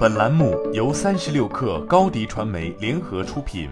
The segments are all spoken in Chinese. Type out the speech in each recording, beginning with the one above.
本栏目由三十六氪高低传媒联合出品。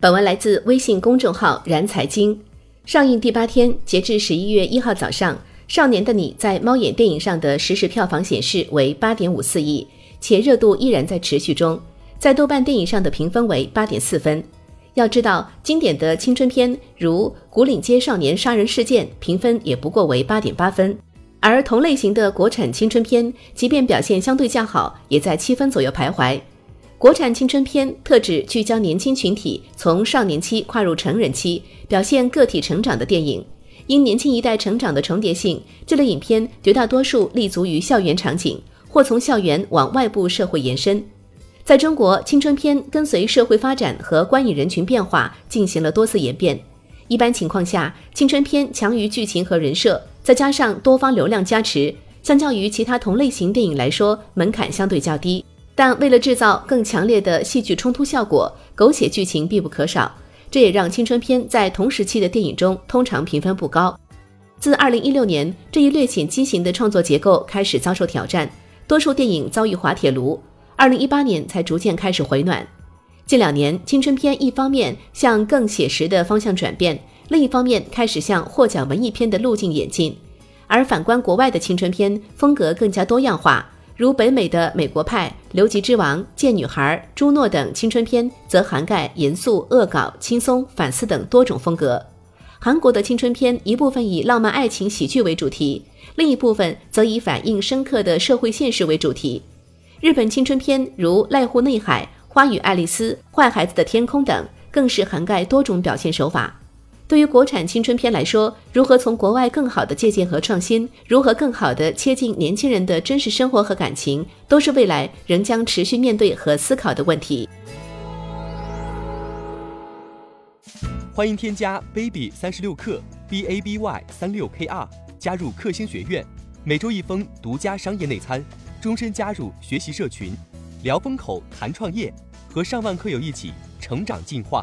本文来自微信公众号燃财经。上映第八天，截至十一月一号早上，《少年的你》在猫眼电影上的实时票房显示为八点五四亿，且热度依然在持续中。在豆瓣电影上的评分为八点四分。要知道，经典的青春片如《古岭街少年杀人事件》，评分也不过为八点八分。而同类型的国产青春片，即便表现相对较好，也在七分左右徘徊。国产青春片特指聚焦年轻群体从少年期跨入成人期，表现个体成长的电影。因年轻一代成长的重叠性，这类影片绝大多数立足于校园场景，或从校园往外部社会延伸。在中国，青春片跟随社会发展和观影人群变化进行了多次演变。一般情况下，青春片强于剧情和人设。再加上多方流量加持，相较于其他同类型电影来说，门槛相对较低。但为了制造更强烈的戏剧冲突效果，狗血剧情必不可少。这也让青春片在同时期的电影中通常评分不高。自2016年，这一略显畸形的创作结构开始遭受挑战，多数电影遭遇滑铁卢。2018年才逐渐开始回暖。近两年，青春片一方面向更写实的方向转变。另一方面，开始向获奖文艺片的路径演进，而反观国外的青春片风格更加多样化，如北美的《美国派》《留级之王》《贱女孩》《朱诺》等青春片，则涵盖严肃、恶搞、轻松、反思等多种风格。韩国的青春片一部分以浪漫爱情喜剧为主题，另一部分则以反映深刻的社会现实为主题。日本青春片如《濑户内海》《花与爱丽丝》《坏孩子的天空》等，更是涵盖多种表现手法。对于国产青春片来说，如何从国外更好的借鉴和创新，如何更好的切近年轻人的真实生活和感情，都是未来仍将持续面对和思考的问题。欢迎添加 baby 三十六克 b a b y 三六 k r 加入克星学院，每周一封独家商业内参，终身加入学习社群，聊风口谈创业，和上万课友一起成长进化。